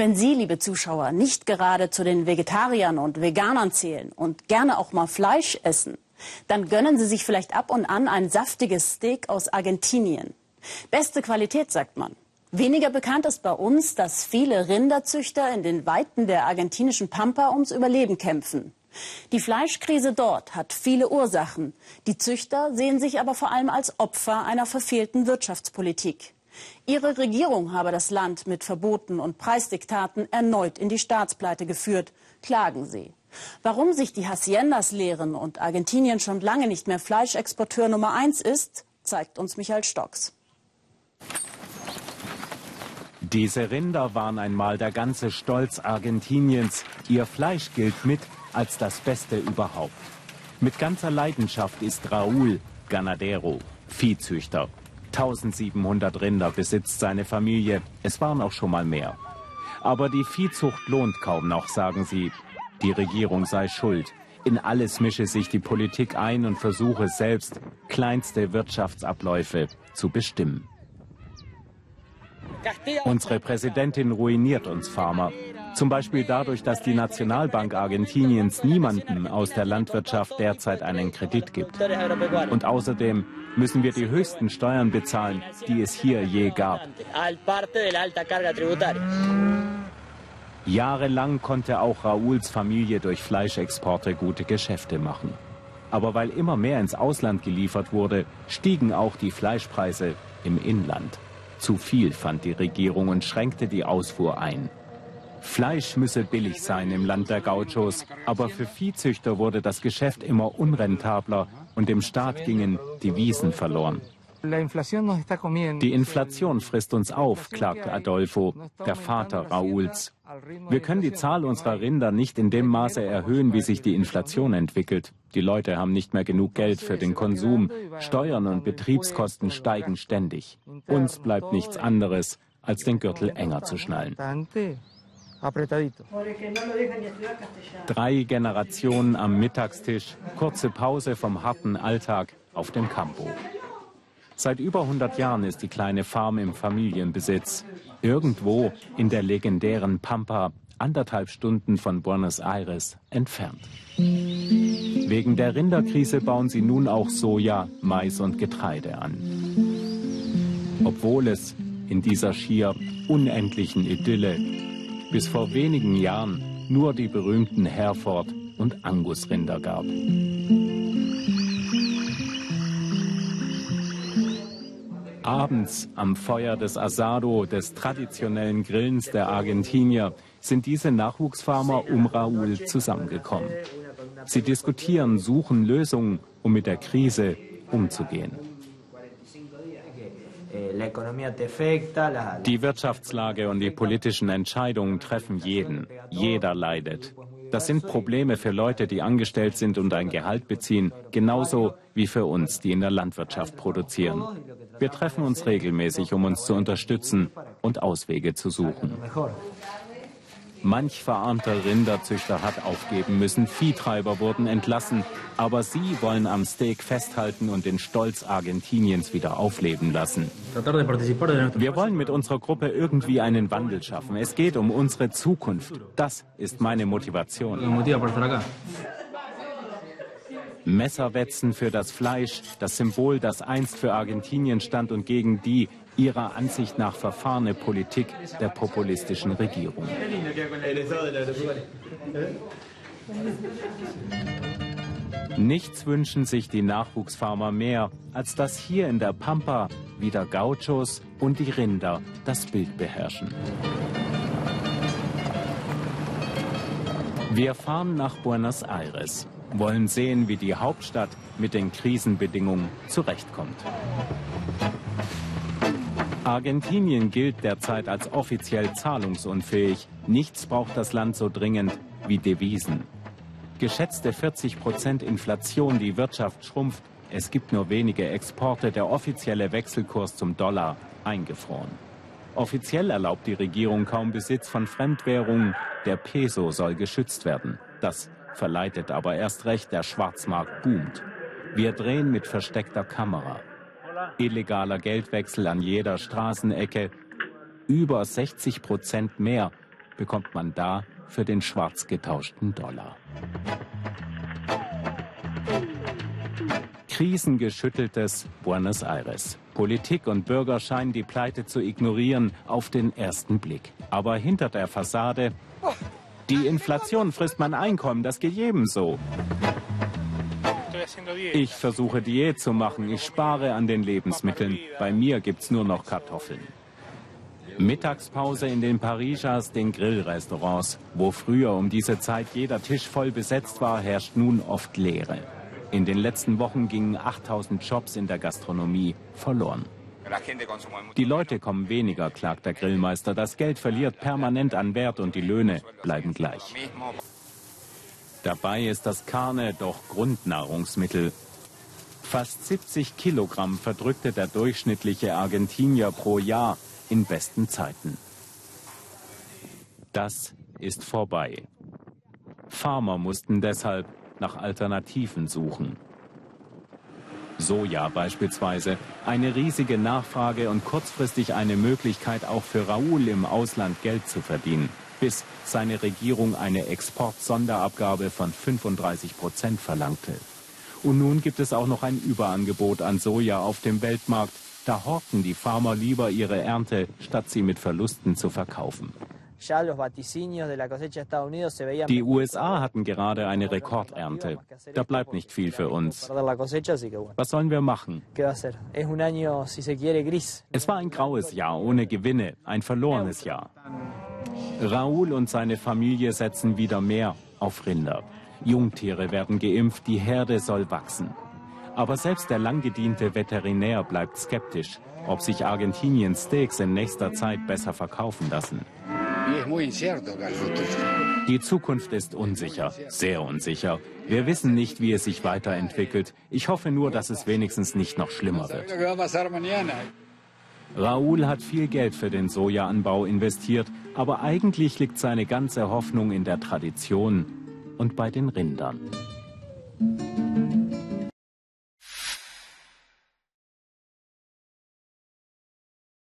Wenn Sie, liebe Zuschauer, nicht gerade zu den Vegetariern und Veganern zählen und gerne auch mal Fleisch essen, dann gönnen Sie sich vielleicht ab und an ein saftiges Steak aus Argentinien. Beste Qualität, sagt man. Weniger bekannt ist bei uns, dass viele Rinderzüchter in den Weiten der argentinischen Pampa ums Überleben kämpfen. Die Fleischkrise dort hat viele Ursachen. Die Züchter sehen sich aber vor allem als Opfer einer verfehlten Wirtschaftspolitik. Ihre Regierung habe das Land mit Verboten und Preisdiktaten erneut in die Staatspleite geführt, klagen sie. Warum sich die Haciendas leeren und Argentinien schon lange nicht mehr Fleischexporteur Nummer eins ist, zeigt uns Michael Stocks. Diese Rinder waren einmal der ganze Stolz Argentiniens. Ihr Fleisch gilt mit als das Beste überhaupt. Mit ganzer Leidenschaft ist Raúl Ganadero, Viehzüchter. 1700 Rinder besitzt seine Familie. Es waren auch schon mal mehr. Aber die Viehzucht lohnt kaum noch, sagen sie. Die Regierung sei schuld. In alles mische sich die Politik ein und versuche selbst, kleinste Wirtschaftsabläufe zu bestimmen. Unsere Präsidentin ruiniert uns Farmer. Zum Beispiel dadurch, dass die Nationalbank Argentiniens niemandem aus der Landwirtschaft derzeit einen Kredit gibt. Und außerdem müssen wir die höchsten Steuern bezahlen, die es hier je gab. Jahrelang konnte auch Raouls Familie durch Fleischexporte gute Geschäfte machen. Aber weil immer mehr ins Ausland geliefert wurde, stiegen auch die Fleischpreise im Inland. Zu viel fand die Regierung und schränkte die Ausfuhr ein. Fleisch müsse billig sein im Land der Gauchos, aber für Viehzüchter wurde das Geschäft immer unrentabler und dem Staat gingen die Wiesen verloren. Die Inflation frisst uns auf, klagte Adolfo, der Vater Raouls. Wir können die Zahl unserer Rinder nicht in dem Maße erhöhen, wie sich die Inflation entwickelt. Die Leute haben nicht mehr genug Geld für den Konsum. Steuern und Betriebskosten steigen ständig. Uns bleibt nichts anderes, als den Gürtel enger zu schnallen. Drei Generationen am Mittagstisch, kurze Pause vom harten Alltag auf dem Campo. Seit über 100 Jahren ist die kleine Farm im Familienbesitz. Irgendwo in der legendären Pampa, anderthalb Stunden von Buenos Aires entfernt. Wegen der Rinderkrise bauen sie nun auch Soja, Mais und Getreide an. Obwohl es in dieser schier unendlichen Idylle bis vor wenigen Jahren nur die berühmten Herford und Angusrinder gab. Abends am Feuer des Asado, des traditionellen Grillens der Argentinier, sind diese Nachwuchsfarmer um Raúl zusammengekommen. Sie diskutieren, suchen Lösungen, um mit der Krise umzugehen. Die Wirtschaftslage und die politischen Entscheidungen treffen jeden. Jeder leidet. Das sind Probleme für Leute, die angestellt sind und ein Gehalt beziehen, genauso wie für uns, die in der Landwirtschaft produzieren. Wir treffen uns regelmäßig, um uns zu unterstützen und Auswege zu suchen. Manch verarmter Rinderzüchter hat aufgeben müssen, Viehtreiber wurden entlassen, aber sie wollen am Steak festhalten und den Stolz Argentiniens wieder aufleben lassen. Wir wollen mit unserer Gruppe irgendwie einen Wandel schaffen. Es geht um unsere Zukunft. Das ist meine Motivation. Messerwetzen für das Fleisch, das Symbol, das einst für Argentinien stand und gegen die ihrer Ansicht nach verfahrene Politik der populistischen Regierung. Nichts wünschen sich die Nachwuchsfarmer mehr, als dass hier in der Pampa wieder Gauchos und die Rinder das Bild beherrschen. Wir fahren nach Buenos Aires, wollen sehen, wie die Hauptstadt mit den Krisenbedingungen zurechtkommt. Argentinien gilt derzeit als offiziell zahlungsunfähig. Nichts braucht das Land so dringend wie Devisen. Geschätzte 40 Prozent Inflation, die Wirtschaft schrumpft. Es gibt nur wenige Exporte, der offizielle Wechselkurs zum Dollar eingefroren. Offiziell erlaubt die Regierung kaum Besitz von Fremdwährungen. Der Peso soll geschützt werden. Das verleitet aber erst recht, der Schwarzmarkt boomt. Wir drehen mit versteckter Kamera illegaler Geldwechsel an jeder Straßenecke, über 60 Prozent mehr bekommt man da für den schwarz getauschten Dollar. Krisengeschütteltes Buenos Aires. Politik und Bürger scheinen die Pleite zu ignorieren auf den ersten Blick. Aber hinter der Fassade, die Inflation frisst mein Einkommen, das geht jedem so. Ich versuche Diät zu machen, ich spare an den Lebensmitteln. Bei mir gibt's nur noch Kartoffeln. Mittagspause in den Parisas, den Grillrestaurants. Wo früher um diese Zeit jeder Tisch voll besetzt war, herrscht nun oft Leere. In den letzten Wochen gingen 8000 Jobs in der Gastronomie verloren. Die Leute kommen weniger, klagt der Grillmeister. Das Geld verliert permanent an Wert und die Löhne bleiben gleich. Dabei ist das Karne doch Grundnahrungsmittel. Fast 70 Kilogramm verdrückte der durchschnittliche Argentinier pro Jahr in besten Zeiten. Das ist vorbei. Farmer mussten deshalb nach Alternativen suchen. Soja beispielsweise, eine riesige Nachfrage und kurzfristig eine Möglichkeit auch für Raoul im Ausland Geld zu verdienen, bis seine Regierung eine Exportsonderabgabe von 35 Prozent verlangte. Und nun gibt es auch noch ein Überangebot an Soja auf dem Weltmarkt. Da horten die Farmer lieber ihre Ernte, statt sie mit Verlusten zu verkaufen. Die USA hatten gerade eine Rekordernte. Da bleibt nicht viel für uns. Was sollen wir machen? Es war ein graues Jahr ohne Gewinne, ein verlorenes Jahr. Raoul und seine Familie setzen wieder mehr auf Rinder. Jungtiere werden geimpft, die Herde soll wachsen. Aber selbst der langgediente Veterinär bleibt skeptisch, ob sich Argentiniens Steaks in nächster Zeit besser verkaufen lassen. Die Zukunft ist unsicher, sehr unsicher. Wir wissen nicht, wie es sich weiterentwickelt. Ich hoffe nur, dass es wenigstens nicht noch schlimmer wird. Raoul hat viel Geld für den Sojaanbau investiert, aber eigentlich liegt seine ganze Hoffnung in der Tradition und bei den Rindern.